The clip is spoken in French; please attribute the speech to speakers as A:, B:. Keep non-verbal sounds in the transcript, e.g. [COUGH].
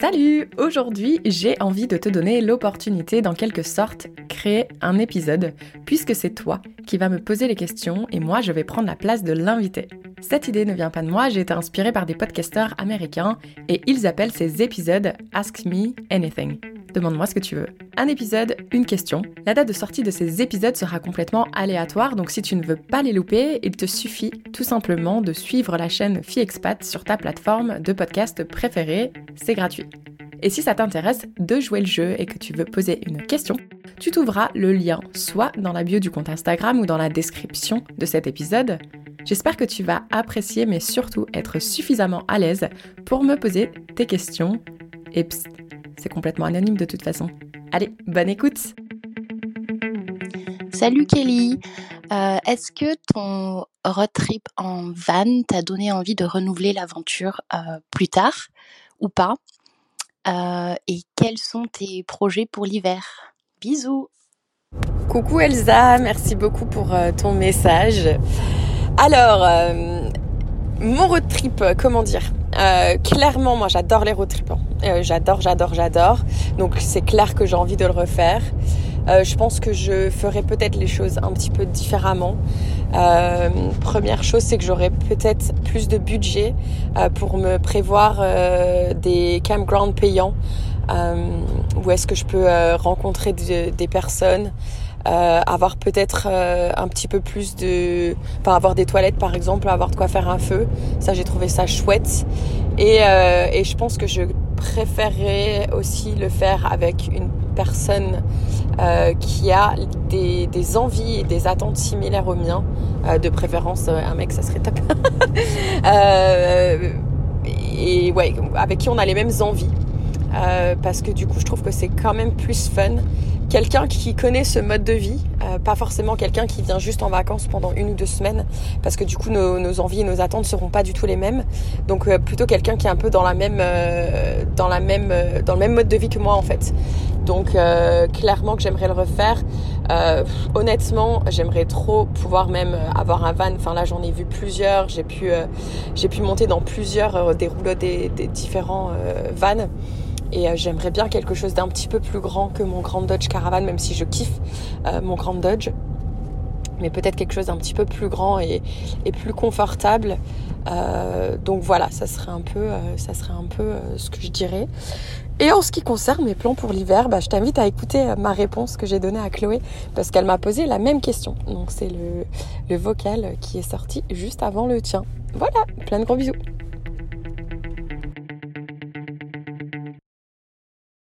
A: Salut Aujourd'hui, j'ai envie de te donner l'opportunité d'en quelque sorte créer un épisode, puisque c'est toi qui vas me poser les questions et moi je vais prendre la place de l'invité. Cette idée ne vient pas de moi, j'ai été inspirée par des podcasteurs américains et ils appellent ces épisodes Ask Me Anything. Demande-moi ce que tu veux. Un épisode, une question. La date de sortie de ces épisodes sera complètement aléatoire, donc si tu ne veux pas les louper, il te suffit tout simplement de suivre la chaîne FiExpat sur ta plateforme de podcast préférée. C'est gratuit. Et si ça t'intéresse de jouer le jeu et que tu veux poser une question, tu trouveras le lien soit dans la bio du compte Instagram ou dans la description de cet épisode. J'espère que tu vas apprécier mais surtout être suffisamment à l'aise pour me poser tes questions. Et psst, c'est complètement anonyme de toute façon. Allez, bonne écoute.
B: Salut Kelly. Euh, Est-ce que ton road trip en van t'a donné envie de renouveler l'aventure euh, plus tard ou pas? Euh, Et quels sont tes projets pour l'hiver? Bisous.
A: Coucou Elsa, merci beaucoup pour ton message. Alors, mon road trip, comment dire euh, clairement, moi j'adore les road trips. Hein. Euh, j'adore, j'adore, j'adore. Donc c'est clair que j'ai envie de le refaire. Euh, je pense que je ferai peut-être les choses un petit peu différemment. première chose, c'est que j'aurai peut-être plus de budget pour me prévoir des campgrounds payants où est-ce que je peux rencontrer des personnes euh, avoir peut-être euh, un petit peu plus de, enfin avoir des toilettes par exemple, avoir de quoi faire un feu. Ça, j'ai trouvé ça chouette. Et, euh, et je pense que je préférerais aussi le faire avec une personne euh, qui a des, des, envies et des attentes similaires aux miens. de préférence, un mec, ça serait top. [LAUGHS] et ouais, avec qui on a les mêmes envies. parce que du coup, je trouve que c'est quand même plus fun quelqu'un qui connaît ce mode de vie, euh, pas forcément quelqu'un qui vient juste en vacances pendant une ou deux semaines, parce que du coup nos, envies et nos attentes seront pas du tout les mêmes. Donc euh, plutôt quelqu'un qui est un peu dans la même, euh, dans la même, dans le même mode de vie que moi en fait. Donc clairement que j'aimerais le refaire. honnêtement, j'aimerais trop pouvoir même avoir un van. Enfin là j'en ai vu plusieurs, j'ai pu, j'ai pu monter dans plusieurs des rouleaux des, des différents vannes. Et euh, j'aimerais bien quelque chose d'un petit peu plus grand que mon Grand Dodge Caravan, même si je kiffe euh, mon Grand Dodge. Mais peut-être quelque chose d'un petit peu plus grand et, plus confortable. Euh, donc voilà, ça serait un peu, ça serait un peu ce que je dirais. Et en ce qui concerne mes plans pour l'hiver, bah, je t'invite à écouter ma réponse que j'ai donnée à Chloé parce qu'elle m'a posé la même question. Donc c'est le, le vocal qui est sorti juste avant le tien. Voilà, plein de gros bisous.